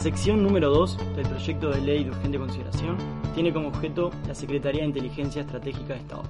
Sección número 2 del proyecto de ley de urgente consideración tiene como objeto la Secretaría de Inteligencia Estratégica de Estado.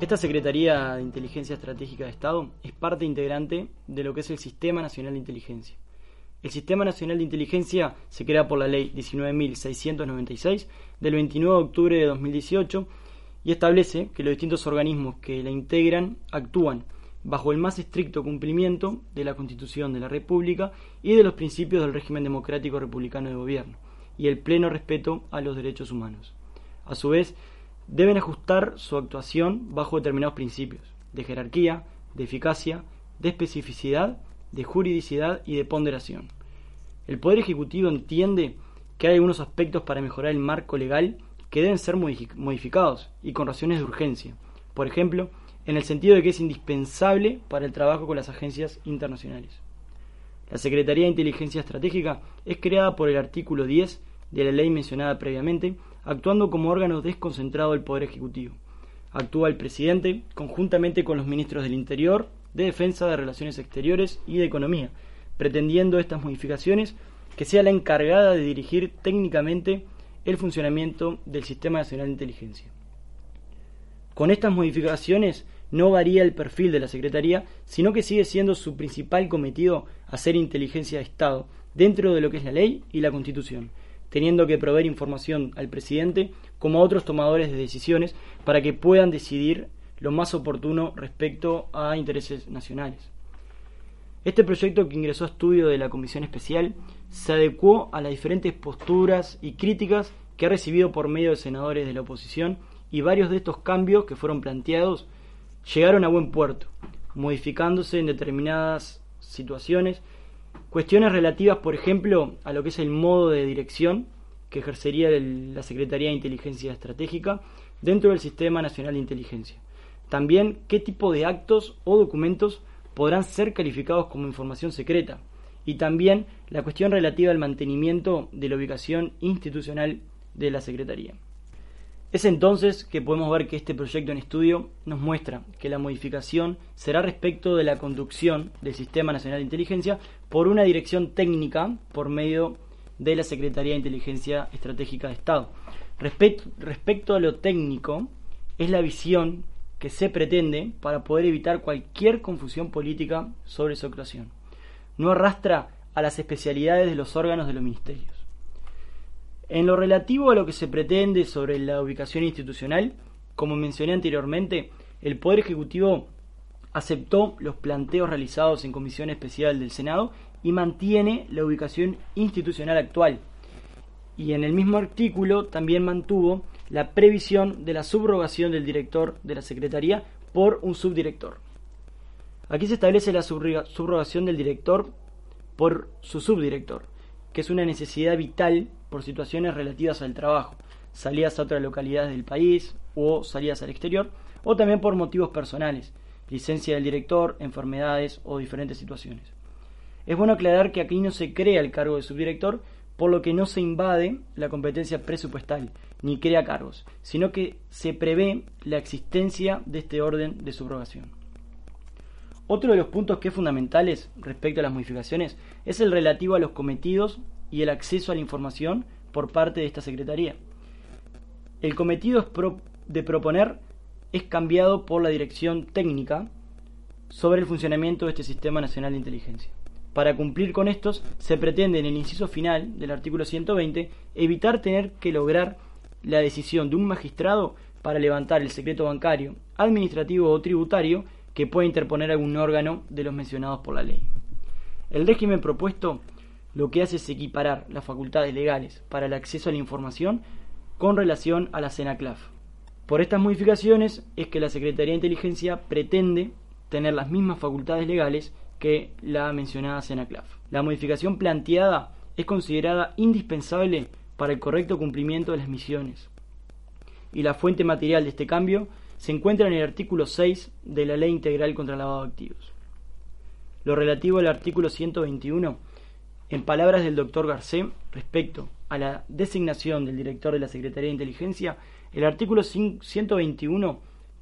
Esta Secretaría de Inteligencia Estratégica de Estado es parte integrante de lo que es el Sistema Nacional de Inteligencia. El Sistema Nacional de Inteligencia se crea por la Ley 19.696 del 29 de octubre de 2018 y establece que los distintos organismos que la integran actúan bajo el más estricto cumplimiento de la Constitución de la República y de los principios del régimen democrático republicano de gobierno, y el pleno respeto a los derechos humanos. A su vez, deben ajustar su actuación bajo determinados principios de jerarquía, de eficacia, de especificidad, de juridicidad y de ponderación. El Poder Ejecutivo entiende que hay algunos aspectos para mejorar el marco legal que deben ser modificados y con razones de urgencia. Por ejemplo, en el sentido de que es indispensable para el trabajo con las agencias internacionales. La Secretaría de Inteligencia Estratégica es creada por el artículo 10 de la ley mencionada previamente, actuando como órgano desconcentrado del Poder Ejecutivo. Actúa el presidente conjuntamente con los ministros del Interior, de Defensa, de Relaciones Exteriores y de Economía, pretendiendo estas modificaciones que sea la encargada de dirigir técnicamente el funcionamiento del Sistema Nacional de Inteligencia. Con estas modificaciones no varía el perfil de la Secretaría, sino que sigue siendo su principal cometido hacer inteligencia de Estado dentro de lo que es la ley y la Constitución, teniendo que proveer información al presidente como a otros tomadores de decisiones para que puedan decidir lo más oportuno respecto a intereses nacionales. Este proyecto que ingresó a estudio de la Comisión Especial se adecuó a las diferentes posturas y críticas que ha recibido por medio de senadores de la oposición y varios de estos cambios que fueron planteados llegaron a buen puerto, modificándose en determinadas situaciones, cuestiones relativas, por ejemplo, a lo que es el modo de dirección que ejercería la Secretaría de Inteligencia Estratégica dentro del Sistema Nacional de Inteligencia. También qué tipo de actos o documentos podrán ser calificados como información secreta. Y también la cuestión relativa al mantenimiento de la ubicación institucional de la Secretaría. Es entonces que podemos ver que este proyecto en estudio nos muestra que la modificación será respecto de la conducción del Sistema Nacional de Inteligencia por una dirección técnica por medio de la Secretaría de Inteligencia Estratégica de Estado. Respecto, a lo técnico, es la visión que se pretende para poder evitar cualquier confusión política sobre su actuación. No arrastra a las especialidades de los órganos de los ministerios. En lo relativo a lo que se pretende sobre la ubicación institucional, como mencioné anteriormente, el Poder Ejecutivo aceptó los planteos realizados en Comisión Especial del Senado y mantiene la ubicación institucional actual. Y en el mismo artículo también mantuvo la previsión de la subrogación del director de la Secretaría por un subdirector. Aquí se establece la subrogación del director por su subdirector, que es una necesidad vital por situaciones relativas al trabajo, salidas a otras localidades del país o salidas al exterior, o también por motivos personales, licencia del director, enfermedades o diferentes situaciones. Es bueno aclarar que aquí no se crea el cargo de subdirector, por lo que no se invade la competencia presupuestal ni crea cargos, sino que se prevé la existencia de este orden de subrogación. Otro de los puntos que es fundamentales respecto a las modificaciones es el relativo a los cometidos y el acceso a la información por parte de esta Secretaría. El cometido de proponer es cambiado por la dirección técnica sobre el funcionamiento de este Sistema Nacional de Inteligencia. Para cumplir con estos, se pretende en el inciso final del artículo 120 evitar tener que lograr la decisión de un magistrado para levantar el secreto bancario, administrativo o tributario que pueda interponer algún órgano de los mencionados por la ley. El régimen propuesto lo que hace es equiparar las facultades legales para el acceso a la información con relación a la CENACLAF. Por estas modificaciones es que la Secretaría de Inteligencia pretende tener las mismas facultades legales que la mencionada CENACLAF. La modificación planteada es considerada indispensable para el correcto cumplimiento de las misiones. Y la fuente material de este cambio se encuentra en el artículo 6 de la Ley Integral contra el Lavado de Activos. Lo relativo al artículo 121, en palabras del doctor Garcé, respecto a la designación del director de la Secretaría de Inteligencia, el artículo 121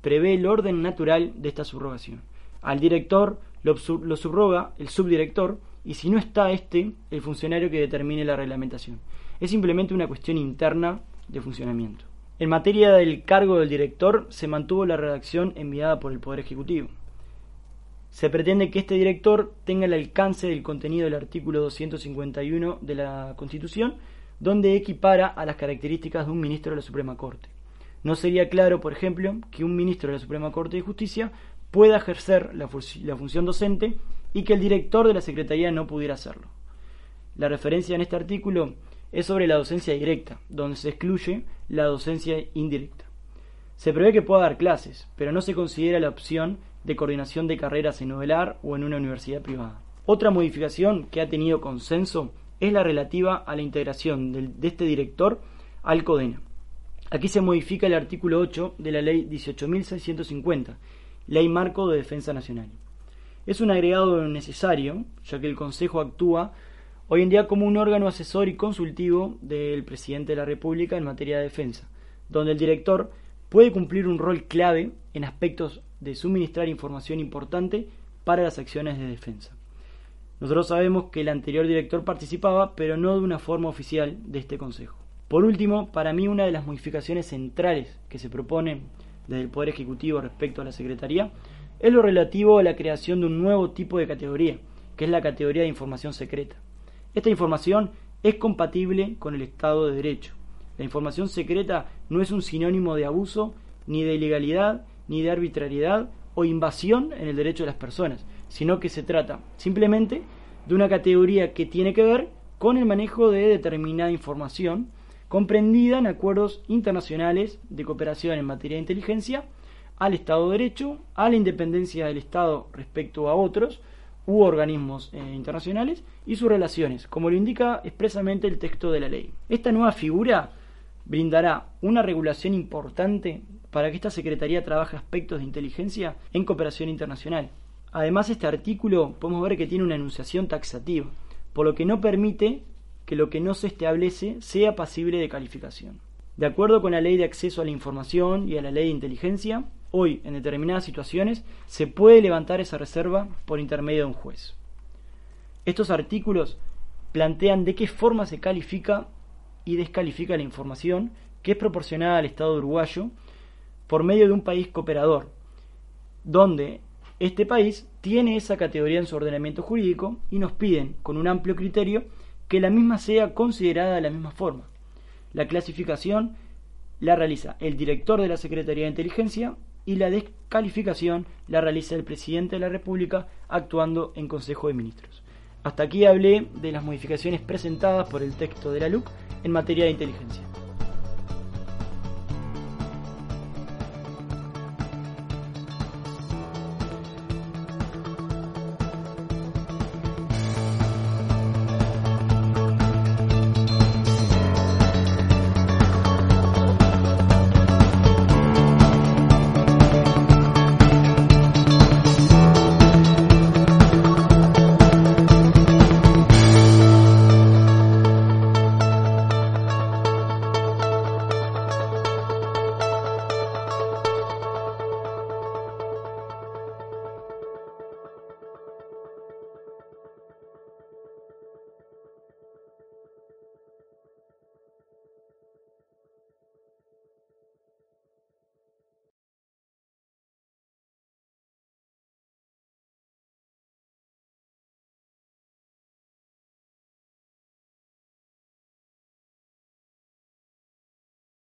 prevé el orden natural de esta subrogación. Al director lo, lo subroga el subdirector y si no está este, el funcionario que determine la reglamentación. Es simplemente una cuestión interna de funcionamiento. En materia del cargo del director, se mantuvo la redacción enviada por el Poder Ejecutivo. Se pretende que este director tenga el alcance del contenido del artículo 251 de la Constitución, donde equipara a las características de un ministro de la Suprema Corte. No sería claro, por ejemplo, que un ministro de la Suprema Corte de Justicia pueda ejercer la, función docente y que el director de la Secretaría no pudiera hacerlo. La referencia en este artículo es sobre la docencia directa, donde se excluye la docencia indirecta. Se prevé que pueda dar clases, pero no se considera la opción de coordinación de carreras en Novelar o en una universidad privada. Otra modificación que ha tenido consenso es la relativa a la integración de este director al CODENA. Aquí se modifica el artículo 8 de la Ley 18.650, Ley Marco de Defensa Nacional. Es un agregado necesario, ya que el Consejo actúa hoy en día como un órgano asesor y consultivo del presidente de la República en materia de defensa, donde el director puede cumplir un rol clave en aspectos de suministrar información importante para las acciones de defensa. Nosotros sabemos que el anterior director participaba, pero no de una forma oficial de este Consejo. Por último, para mí una de las modificaciones centrales que se proponen desde el Poder Ejecutivo respecto a la Secretaría es lo relativo a la creación de un nuevo tipo de categoría, que es la categoría de información secreta. Esta información es compatible con el Estado de Derecho. La información secreta no es un sinónimo de abuso, ni de ilegalidad, ni de arbitrariedad o invasión en el derecho de las personas, sino que se trata simplemente de una categoría que tiene que ver con el manejo de determinada información comprendida en acuerdos internacionales de cooperación en materia de inteligencia al Estado de Derecho, a la independencia del Estado respecto a otros u organismos eh, internacionales y sus relaciones, como lo indica expresamente el texto de la ley. Esta nueva figura brindará una regulación importante para que esta Secretaría trabaje aspectos de inteligencia en cooperación internacional. Además, este artículo podemos ver que tiene una enunciación taxativa, por lo que no permite que lo que no se establece sea pasible de calificación. De acuerdo con la Ley de Acceso a la Información y a la Ley de Inteligencia, hoy, en determinadas situaciones, se puede levantar esa reserva por intermedio de un juez. Estos artículos plantean de qué forma se califica y descalifica la información que es proporcionada al Estado uruguayo por medio de un país cooperador, donde este país tiene esa categoría en su ordenamiento jurídico y nos piden, con un amplio criterio, que la misma sea considerada de la misma forma. La clasificación la realiza el director de la Secretaría de Inteligencia y la descalificación la realiza el presidente de la República actuando en Consejo de Ministros. Hasta aquí hablé de las modificaciones presentadas por el texto de la LUC en materia de inteligencia.